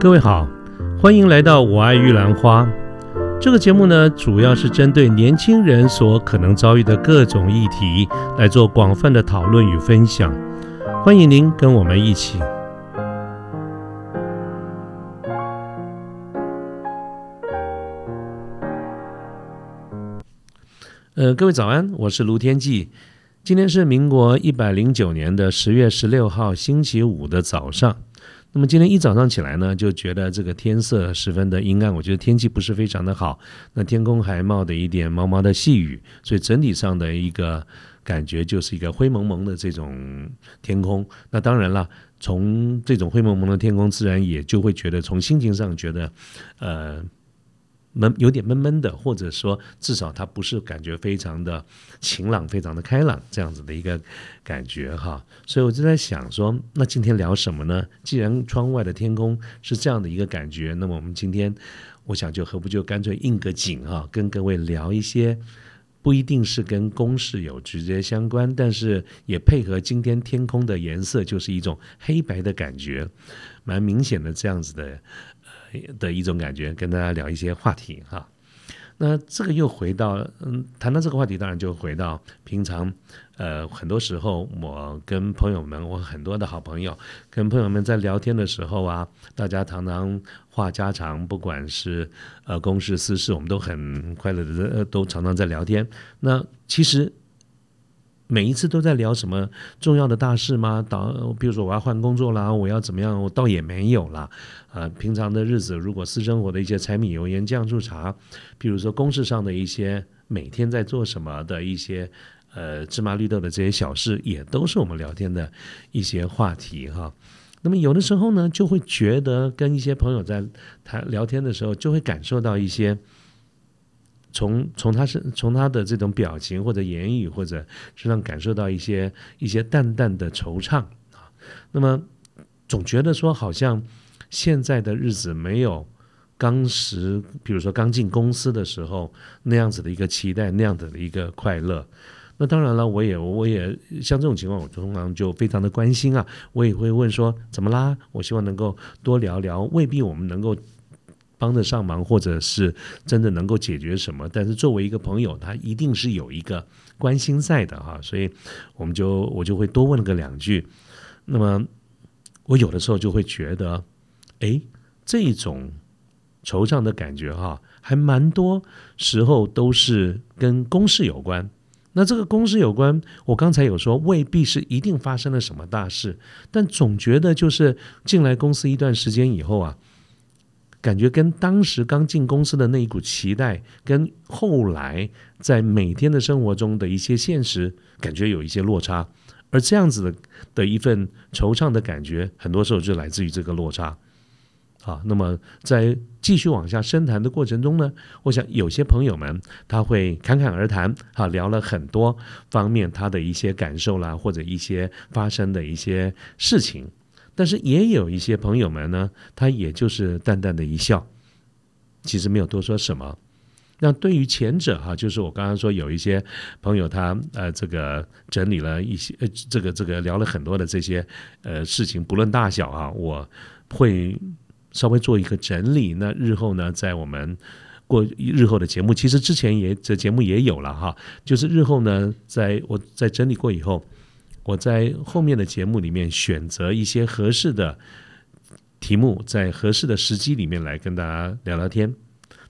各位好，欢迎来到《我爱玉兰花》这个节目呢，主要是针对年轻人所可能遭遇的各种议题来做广泛的讨论与分享。欢迎您跟我们一起。呃，各位早安，我是卢天记。今天是民国一百零九年的十月十六号星期五的早上。那么今天一早上起来呢，就觉得这个天色十分的阴暗，我觉得天气不是非常的好。那天空还冒着一点毛毛的细雨，所以整体上的一个感觉就是一个灰蒙蒙的这种天空。那当然了，从这种灰蒙蒙的天空，自然也就会觉得从心情上觉得，呃。闷有点闷闷的，或者说至少它不是感觉非常的晴朗、非常的开朗这样子的一个感觉哈。所以我就在想说，那今天聊什么呢？既然窗外的天空是这样的一个感觉，那么我们今天我想就何不就干脆应个景哈，跟各位聊一些不一定是跟公事有直接相关，但是也配合今天天空的颜色，就是一种黑白的感觉，蛮明显的这样子的。的一种感觉，跟大家聊一些话题哈。那这个又回到，嗯，谈到这个话题，当然就回到平常，呃，很多时候我跟朋友们，我很多的好朋友，跟朋友们在聊天的时候啊，大家常常话家常，不管是呃公事私事，我们都很快乐的，都常常在聊天。那其实。每一次都在聊什么重要的大事吗？导，比如说我要换工作啦，我要怎么样？我倒也没有啦。啊，平常的日子，如果私生活的一些柴米油盐酱醋茶，比如说公事上的一些每天在做什么的一些呃芝麻绿豆的这些小事，也都是我们聊天的一些话题哈。那么有的时候呢，就会觉得跟一些朋友在谈聊天的时候，就会感受到一些。从从他是从他的这种表情或者言语或者身上感受到一些一些淡淡的惆怅啊，那么总觉得说好像现在的日子没有当时，比如说刚进公司的时候那样子的一个期待，那样子的一个快乐。那当然了，我也我也像这种情况，我通常就非常的关心啊，我也会问说怎么啦？我希望能够多聊聊，未必我们能够。帮得上忙，或者是真的能够解决什么？但是作为一个朋友，他一定是有一个关心在的哈，所以我们就我就会多问个两句。那么我有的时候就会觉得，哎，这种惆怅的感觉哈，还蛮多时候都是跟公事有关。那这个公事有关，我刚才有说未必是一定发生了什么大事，但总觉得就是进来公司一段时间以后啊。感觉跟当时刚进公司的那一股期待，跟后来在每天的生活中的一些现实，感觉有一些落差，而这样子的的一份惆怅的感觉，很多时候就来自于这个落差。好，那么在继续往下深谈的过程中呢，我想有些朋友们他会侃侃而谈，哈，聊了很多方面他的一些感受啦，或者一些发生的一些事情。但是也有一些朋友们呢，他也就是淡淡的一笑，其实没有多说什么。那对于前者哈，就是我刚刚说有一些朋友他呃这个整理了一些呃这个这个聊了很多的这些呃事情，不论大小啊，我会稍微做一个整理。那日后呢，在我们过日后的节目，其实之前也这节目也有了哈，就是日后呢，在我在整理过以后。我在后面的节目里面选择一些合适的题目，在合适的时机里面来跟大家聊聊天。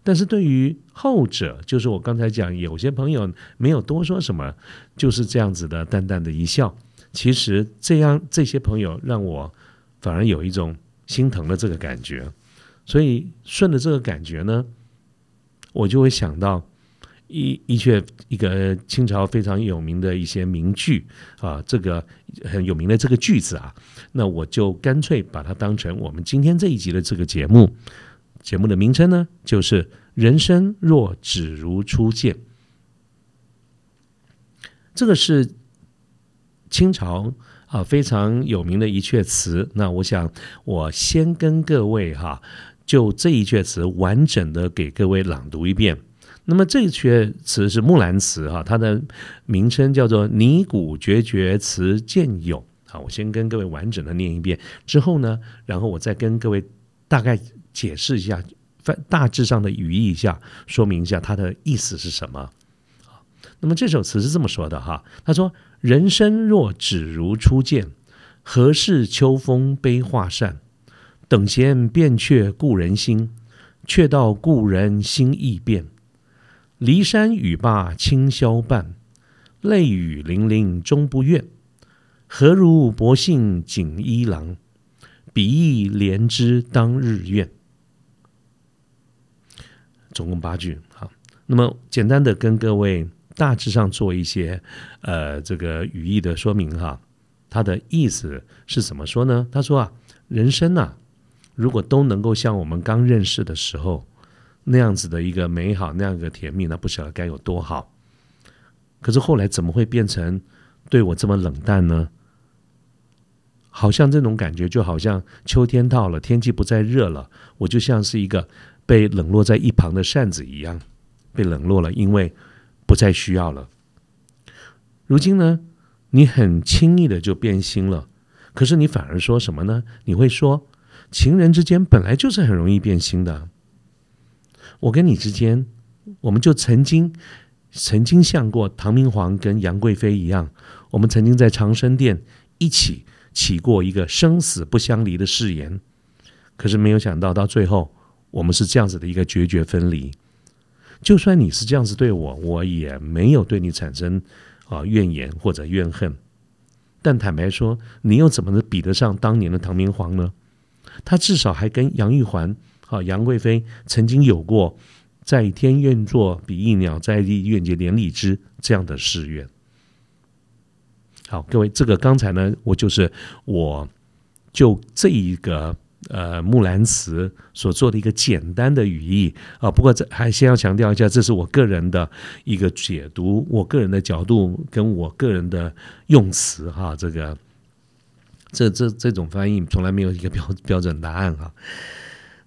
但是对于后者，就是我刚才讲，有些朋友没有多说什么，就是这样子的淡淡的一笑。其实这样这些朋友让我反而有一种心疼的这个感觉。所以顺着这个感觉呢，我就会想到。一一阙一个清朝非常有名的一些名句啊，这个很有名的这个句子啊，那我就干脆把它当成我们今天这一集的这个节目节目的名称呢，就是“人生若只如初见”。这个是清朝啊非常有名的一阙词。那我想我先跟各位哈，就这一阙词完整的给各位朗读一遍。那么这一阙词是木兰词哈，它的名称叫做《拟古决绝词鉴咏》。好，我先跟各位完整的念一遍，之后呢，然后我再跟各位大概解释一下，大致上的语义一下，说明一下它的意思是什么。那么这首词是这么说的哈，他说：“人生若只如初见，何事秋风悲画扇？等闲变却故人心，却道故人心易变。骊山语罢清宵半，泪雨霖铃终不怨。何如薄幸锦衣郎，比翼连枝当日愿。”总共八句，好，那么简单的跟各位。大致上做一些，呃，这个语义的说明哈。他的意思是怎么说呢？他说啊，人生呐，如果都能够像我们刚认识的时候那样子的一个美好，那样一个甜蜜，那不晓得该有多好。可是后来怎么会变成对我这么冷淡呢？好像这种感觉，就好像秋天到了，天气不再热了，我就像是一个被冷落在一旁的扇子一样，被冷落了，因为。不再需要了。如今呢，你很轻易的就变心了，可是你反而说什么呢？你会说，情人之间本来就是很容易变心的。我跟你之间，我们就曾经曾经像过唐明皇跟杨贵妃一样，我们曾经在长生殿一起起过一个生死不相离的誓言，可是没有想到到最后，我们是这样子的一个决绝分离。就算你是这样子对我，我也没有对你产生啊怨言或者怨恨。但坦白说，你又怎么能比得上当年的唐明皇呢？他至少还跟杨玉环、啊杨贵妃曾经有过“在天愿作比翼鸟，在地愿结连理枝”这样的誓愿。好，各位，这个刚才呢，我就是我就这一个。呃，木兰辞所做的一个简单的语义啊，不过这还先要强调一下，这是我个人的一个解读，我个人的角度跟我个人的用词哈，这个这这这种翻译从来没有一个标标准答案哈。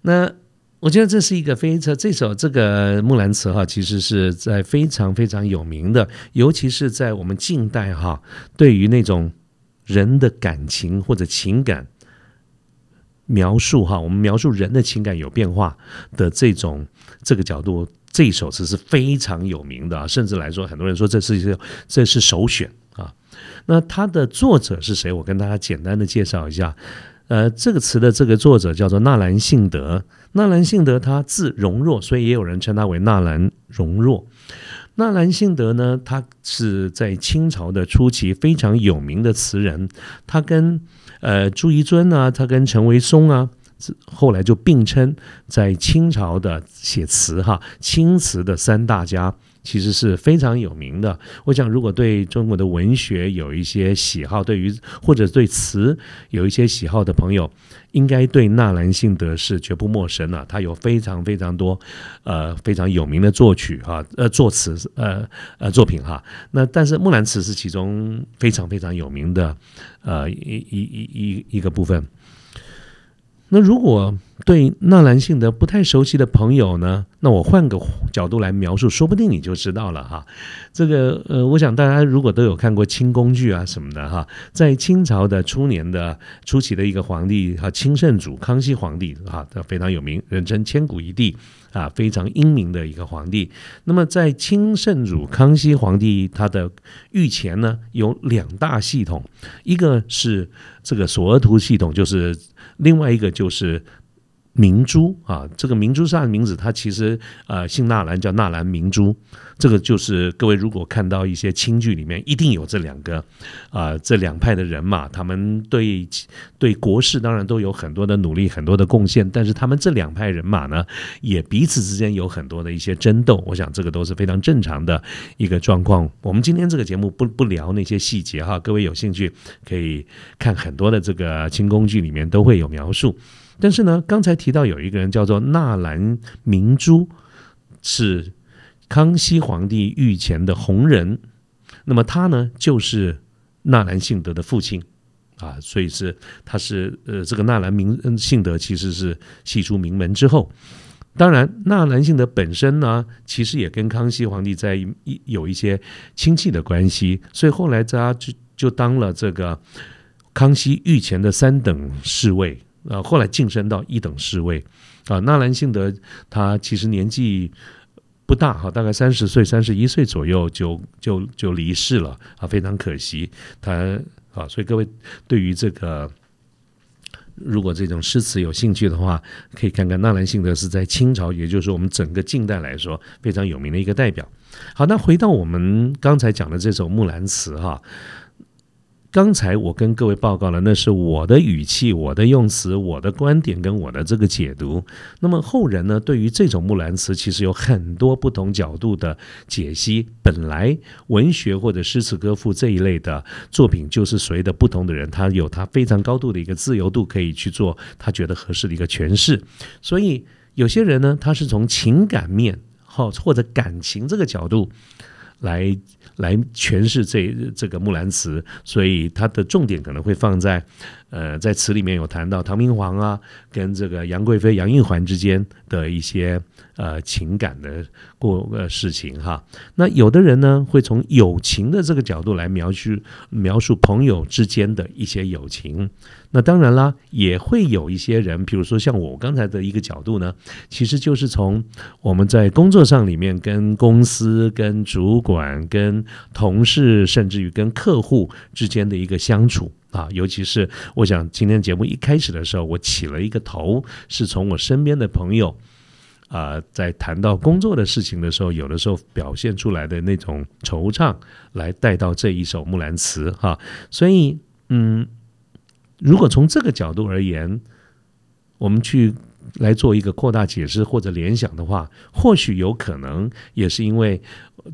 那我觉得这是一个非常这首这个木兰辞哈，其实是在非常非常有名的，尤其是在我们近代哈，对于那种人的感情或者情感。描述哈，我们描述人的情感有变化的这种这个角度，这一首词是非常有名的啊，甚至来说，很多人说这是一个这是首选啊。那它的作者是谁？我跟大家简单的介绍一下。呃，这个词的这个作者叫做纳兰性德。纳兰性德他字容若，所以也有人称他为纳兰容若。纳兰性德呢，他是在清朝的初期非常有名的词人，他跟。呃，朱彝尊啊，他跟陈维松啊，后来就并称在清朝的写词哈，清词的三大家，其实是非常有名的。我想，如果对中国的文学有一些喜好，对于或者对词有一些喜好的朋友，应该对纳兰性德是绝不陌生的。他有非常非常多呃非常有名的作曲哈，呃作词呃呃作品哈。那但是《木兰辞》是其中非常非常有名的。呃，一一一一一个部分。那如果对纳兰性德不太熟悉的朋友呢，那我换个角度来描述，说不定你就知道了哈。这个呃，我想大家如果都有看过清宫剧啊什么的哈，在清朝的初年的初期的一个皇帝哈，清圣祖康熙皇帝哈，他非常有名，人称千古一帝。啊，非常英明的一个皇帝。那么，在清圣祖康熙皇帝他的御前呢，有两大系统，一个是这个索额图系统，就是另外一个就是明珠啊。这个明珠上的名字，他其实呃姓纳兰，叫纳兰明珠。这个就是各位如果看到一些清剧里面，一定有这两个啊这两派的人马，他们对对国事当然都有很多的努力，很多的贡献，但是他们这两派人马呢，也彼此之间有很多的一些争斗。我想这个都是非常正常的一个状况。我们今天这个节目不不聊那些细节哈，各位有兴趣可以看很多的这个清宫剧里面都会有描述。但是呢，刚才提到有一个人叫做纳兰明珠，是。康熙皇帝御前的红人，那么他呢就是纳兰性德的父亲啊，所以是他是呃这个纳兰明性德其实是系出名门之后，当然纳兰性德本身呢其实也跟康熙皇帝在一有一些亲戚的关系，所以后来他就就当了这个康熙御前的三等侍卫呃，后来晋升到一等侍卫啊。纳兰性德他其实年纪不大哈，大概三十岁、三十一岁左右就就就离世了啊，非常可惜。他啊，所以各位对于这个。如果这种诗词有兴趣的话，可以看看纳兰性德是在清朝，也就是我们整个近代来说非常有名的一个代表。好，那回到我们刚才讲的这首《木兰辞》哈。刚才我跟各位报告了，那是我的语气、我的用词、我的观点跟我的这个解读。那么后人呢，对于这种木兰辞，其实有很多不同角度的解析。本来文学或者诗词歌赋这一类的作品，就是随着不同的人，他有他非常高度的一个自由度，可以去做他觉得合适的一个诠释。所以有些人呢，他是从情感面，好或者感情这个角度。来来诠释这这个《木兰辞》，所以它的重点可能会放在，呃，在词里面有谈到唐明皇啊，跟这个杨贵妃、杨玉环之间的一些呃情感的过呃事情哈。那有的人呢，会从友情的这个角度来描述描述朋友之间的一些友情。那当然啦，也会有一些人，比如说像我刚才的一个角度呢，其实就是从我们在工作上里面跟公司、跟主管、跟同事，甚至于跟客户之间的一个相处啊，尤其是我想今天节目一开始的时候，我起了一个头，是从我身边的朋友啊，在谈到工作的事情的时候，有的时候表现出来的那种惆怅，来带到这一首《木兰辞》哈，所以嗯。如果从这个角度而言，我们去来做一个扩大解释或者联想的话，或许有可能也是因为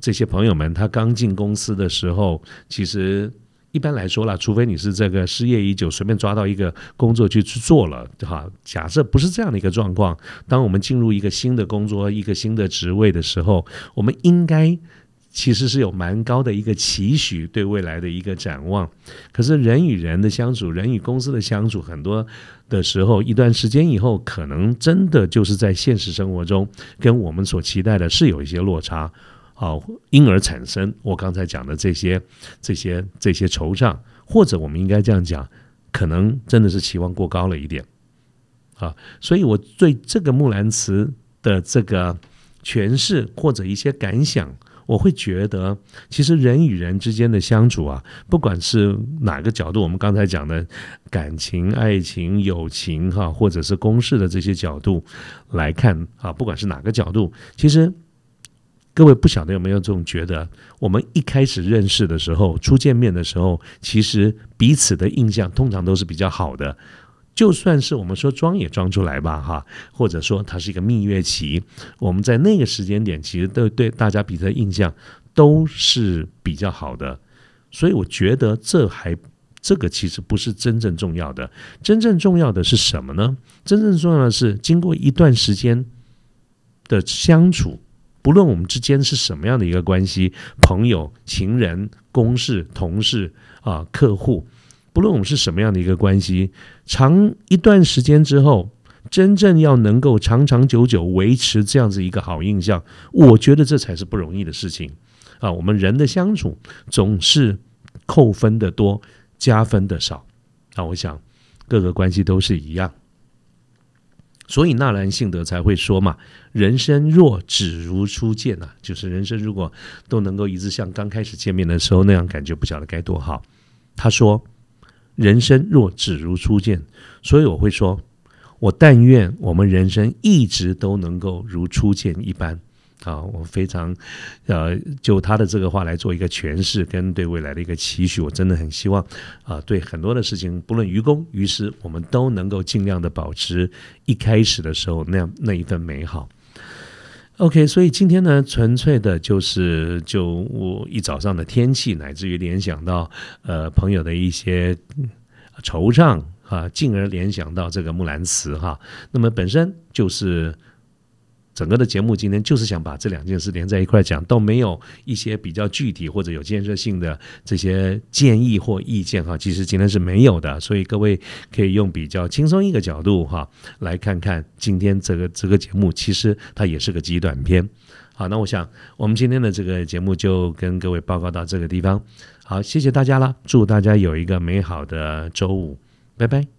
这些朋友们他刚进公司的时候，其实一般来说啦，除非你是这个失业已久，随便抓到一个工作去去做了，哈。假设不是这样的一个状况，当我们进入一个新的工作、一个新的职位的时候，我们应该。其实是有蛮高的一个期许，对未来的一个展望。可是人与人的相处，人与公司的相处，很多的时候，一段时间以后，可能真的就是在现实生活中，跟我们所期待的是有一些落差，啊，因而产生我刚才讲的这些、这些、这些惆怅，或者我们应该这样讲，可能真的是期望过高了一点，啊，所以我对这个木兰辞的这个诠释或者一些感想。我会觉得，其实人与人之间的相处啊，不管是哪个角度，我们刚才讲的感情、爱情、友情，哈，或者是公事的这些角度来看啊，不管是哪个角度，其实各位不晓得有没有这种觉得，我们一开始认识的时候，初见面的时候，其实彼此的印象通常都是比较好的。就算是我们说装也装出来吧，哈，或者说它是一个蜜月期，我们在那个时间点，其实都对大家彼此的印象都是比较好的，所以我觉得这还这个其实不是真正重要的，真正重要的是什么呢？真正重要的是经过一段时间的相处，不论我们之间是什么样的一个关系，朋友、情人、公事、同事啊、客户。不论我们是什么样的一个关系，长一段时间之后，真正要能够长长久久维持这样子一个好印象，我觉得这才是不容易的事情啊！我们人的相处总是扣分的多，加分的少啊！我想各个关系都是一样，所以纳兰性德才会说嘛：“人生若只如初见呐，就是人生如果都能够一直像刚开始见面的时候那样感觉，不晓得该多好。”他说。人生若只如初见，所以我会说，我但愿我们人生一直都能够如初见一般。啊，我非常，呃，就他的这个话来做一个诠释，跟对未来的一个期许，我真的很希望，啊，对很多的事情，不论于公于私，我们都能够尽量的保持一开始的时候那样那一份美好。OK，所以今天呢，纯粹的就是就我一早上的天气，乃至于联想到呃朋友的一些惆怅啊，进而联想到这个木兰辞哈，那么本身就是。整个的节目今天就是想把这两件事连在一块讲，都没有一些比较具体或者有建设性的这些建议或意见哈。其实今天是没有的，所以各位可以用比较轻松一个角度哈，来看看今天这个这个节目，其实它也是个极短篇。好，那我想我们今天的这个节目就跟各位报告到这个地方。好，谢谢大家了，祝大家有一个美好的周五，拜拜。